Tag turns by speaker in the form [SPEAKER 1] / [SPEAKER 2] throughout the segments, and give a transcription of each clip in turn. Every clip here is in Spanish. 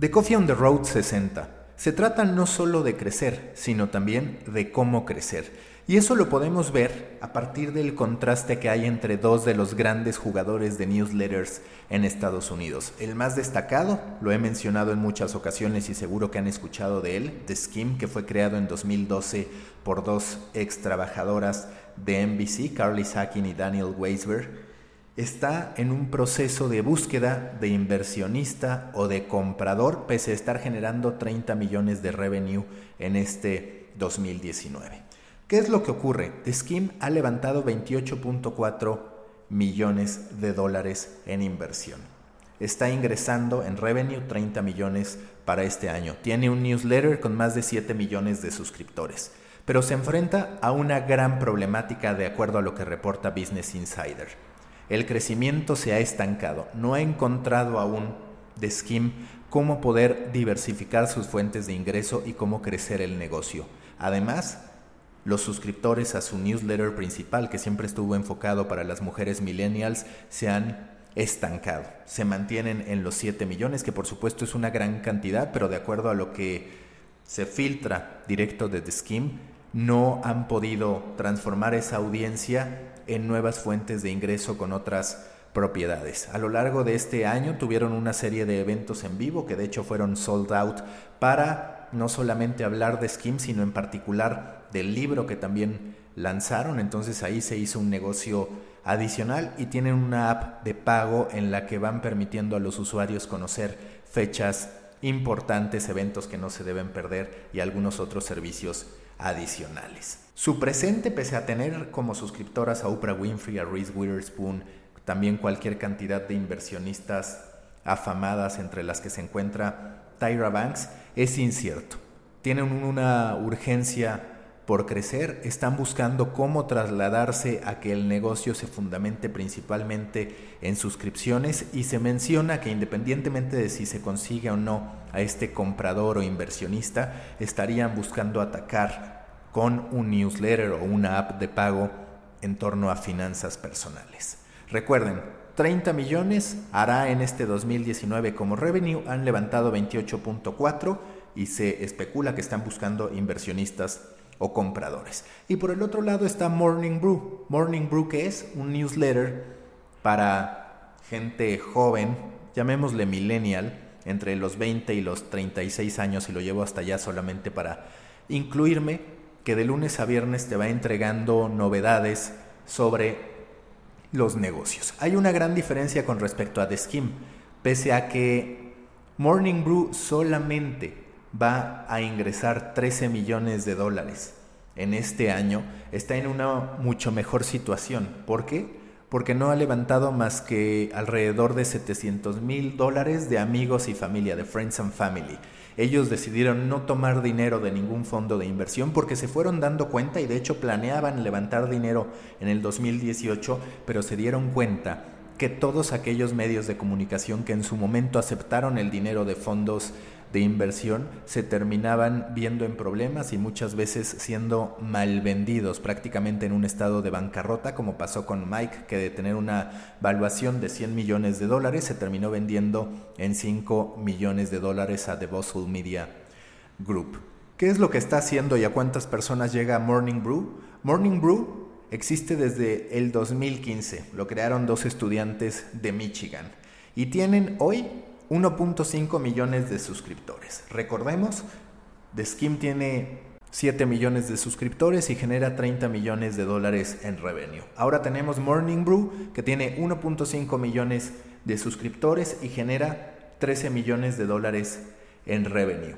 [SPEAKER 1] The Coffee on the Road 60. Se trata no solo de crecer, sino también de cómo crecer. Y eso lo podemos ver a partir del contraste que hay entre dos de los grandes jugadores de newsletters en Estados Unidos. El más destacado, lo he mencionado en muchas ocasiones y seguro que han escuchado de él, The Skim, que fue creado en 2012 por dos ex trabajadoras de NBC, Carly Sakin y Daniel Weisberg está en un proceso de búsqueda de inversionista o de comprador, pese a estar generando 30 millones de revenue en este 2019. ¿Qué es lo que ocurre? Scheme ha levantado 28.4 millones de dólares en inversión. Está ingresando en revenue 30 millones para este año. Tiene un newsletter con más de 7 millones de suscriptores, pero se enfrenta a una gran problemática de acuerdo a lo que reporta Business Insider el crecimiento se ha estancado. No ha encontrado aún de Skim cómo poder diversificar sus fuentes de ingreso y cómo crecer el negocio. Además, los suscriptores a su newsletter principal, que siempre estuvo enfocado para las mujeres millennials, se han estancado. Se mantienen en los 7 millones, que por supuesto es una gran cantidad, pero de acuerdo a lo que se filtra directo de The Skim, no han podido transformar esa audiencia en nuevas fuentes de ingreso con otras propiedades. A lo largo de este año tuvieron una serie de eventos en vivo que de hecho fueron sold out para no solamente hablar de Skim, sino en particular del libro que también lanzaron. Entonces ahí se hizo un negocio adicional y tienen una app de pago en la que van permitiendo a los usuarios conocer fechas importantes, eventos que no se deben perder y algunos otros servicios adicionales. Su presente, pese a tener como suscriptoras a Oprah Winfrey, a Reese Witherspoon, también cualquier cantidad de inversionistas afamadas entre las que se encuentra Tyra Banks, es incierto. Tienen una urgencia por crecer, están buscando cómo trasladarse a que el negocio se fundamente principalmente en suscripciones y se menciona que independientemente de si se consigue o no a este comprador o inversionista, estarían buscando atacar con un newsletter o una app de pago en torno a finanzas personales. Recuerden, 30 millones hará en este 2019 como revenue, han levantado 28.4 y se especula que están buscando inversionistas o compradores. Y por el otro lado está Morning Brew. Morning Brew que es un newsletter para gente joven, llamémosle millennial, entre los 20 y los 36 años y lo llevo hasta allá solamente para incluirme que de lunes a viernes te va entregando novedades sobre los negocios. Hay una gran diferencia con respecto a The Skim, pese a que Morning Brew solamente va a ingresar 13 millones de dólares en este año, está en una mucho mejor situación. ¿Por qué? Porque no ha levantado más que alrededor de 700 mil dólares de amigos y familia, de Friends and Family. Ellos decidieron no tomar dinero de ningún fondo de inversión porque se fueron dando cuenta y de hecho planeaban levantar dinero en el 2018, pero se dieron cuenta que todos aquellos medios de comunicación que en su momento aceptaron el dinero de fondos de inversión se terminaban viendo en problemas y muchas veces siendo mal vendidos, prácticamente en un estado de bancarrota, como pasó con Mike, que de tener una valuación de 100 millones de dólares se terminó vendiendo en 5 millones de dólares a The Boswell Media Group. ¿Qué es lo que está haciendo y a cuántas personas llega Morning Brew? Morning Brew existe desde el 2015, lo crearon dos estudiantes de Michigan y tienen hoy 1.5 millones de suscriptores. Recordemos, The Skim tiene 7 millones de suscriptores y genera 30 millones de dólares en revenue. Ahora tenemos Morning Brew que tiene 1.5 millones de suscriptores y genera 13 millones de dólares en revenue.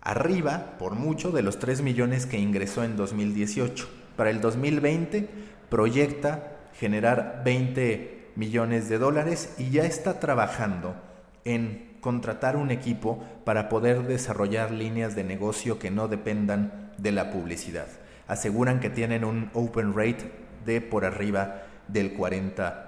[SPEAKER 1] Arriba, por mucho, de los 3 millones que ingresó en 2018. Para el 2020 proyecta generar 20 millones de dólares y ya está trabajando en contratar un equipo para poder desarrollar líneas de negocio que no dependan de la publicidad. Aseguran que tienen un open rate de por arriba del 40%.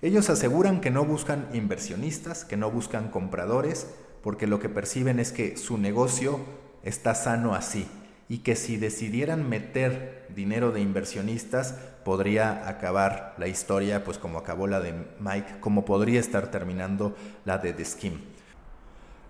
[SPEAKER 1] Ellos aseguran que no buscan inversionistas, que no buscan compradores, porque lo que perciben es que su negocio está sano así y que si decidieran meter dinero de inversionistas podría acabar la historia pues como acabó la de Mike, como podría estar terminando la de The Skim.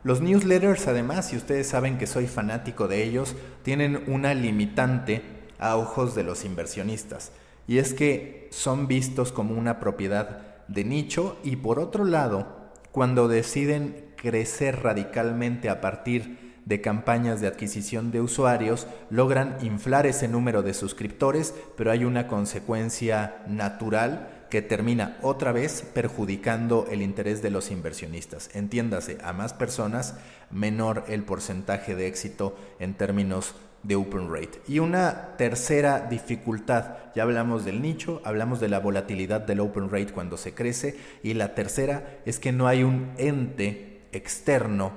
[SPEAKER 1] Los newsletters, además, si ustedes saben que soy fanático de ellos, tienen una limitante a ojos de los inversionistas. Y es que son vistos como una propiedad de nicho y por otro lado, cuando deciden crecer radicalmente a partir de campañas de adquisición de usuarios, logran inflar ese número de suscriptores, pero hay una consecuencia natural que termina otra vez perjudicando el interés de los inversionistas. Entiéndase, a más personas, menor el porcentaje de éxito en términos de open rate. Y una tercera dificultad, ya hablamos del nicho, hablamos de la volatilidad del open rate cuando se crece, y la tercera es que no hay un ente externo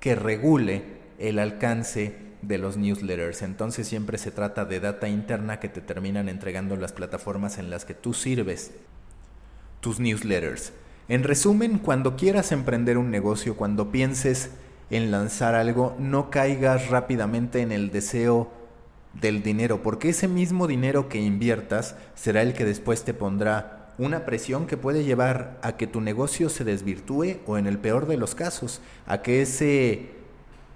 [SPEAKER 1] que regule el alcance de los newsletters. Entonces siempre se trata de data interna que te terminan entregando las plataformas en las que tú sirves tus newsletters. En resumen, cuando quieras emprender un negocio, cuando pienses en lanzar algo, no caigas rápidamente en el deseo del dinero, porque ese mismo dinero que inviertas será el que después te pondrá una presión que puede llevar a que tu negocio se desvirtúe o en el peor de los casos, a que ese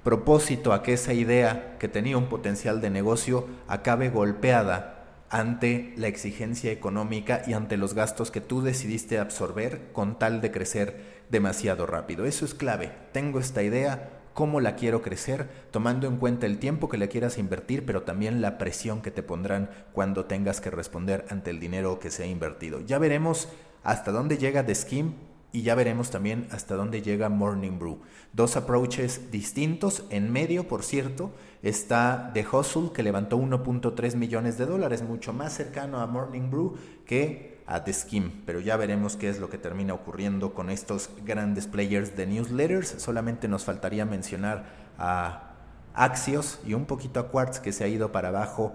[SPEAKER 1] propósito, a que esa idea que tenía un potencial de negocio acabe golpeada ante la exigencia económica y ante los gastos que tú decidiste absorber con tal de crecer demasiado rápido. Eso es clave. Tengo esta idea, cómo la quiero crecer, tomando en cuenta el tiempo que le quieras invertir, pero también la presión que te pondrán cuando tengas que responder ante el dinero que se ha invertido. Ya veremos hasta dónde llega The Scheme y ya veremos también hasta dónde llega Morning Brew. Dos approaches distintos. En medio, por cierto, está The Hustle, que levantó 1.3 millones de dólares, mucho más cercano a Morning Brew que a The Scheme. Pero ya veremos qué es lo que termina ocurriendo con estos grandes players de newsletters. Solamente nos faltaría mencionar a Axios y un poquito a Quartz, que se ha ido para abajo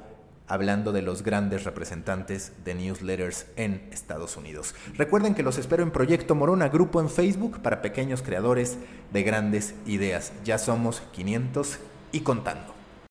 [SPEAKER 1] hablando de los grandes representantes de newsletters en Estados Unidos. Recuerden que los espero en Proyecto Morona, grupo en Facebook para pequeños creadores de grandes ideas. Ya somos 500 y contando.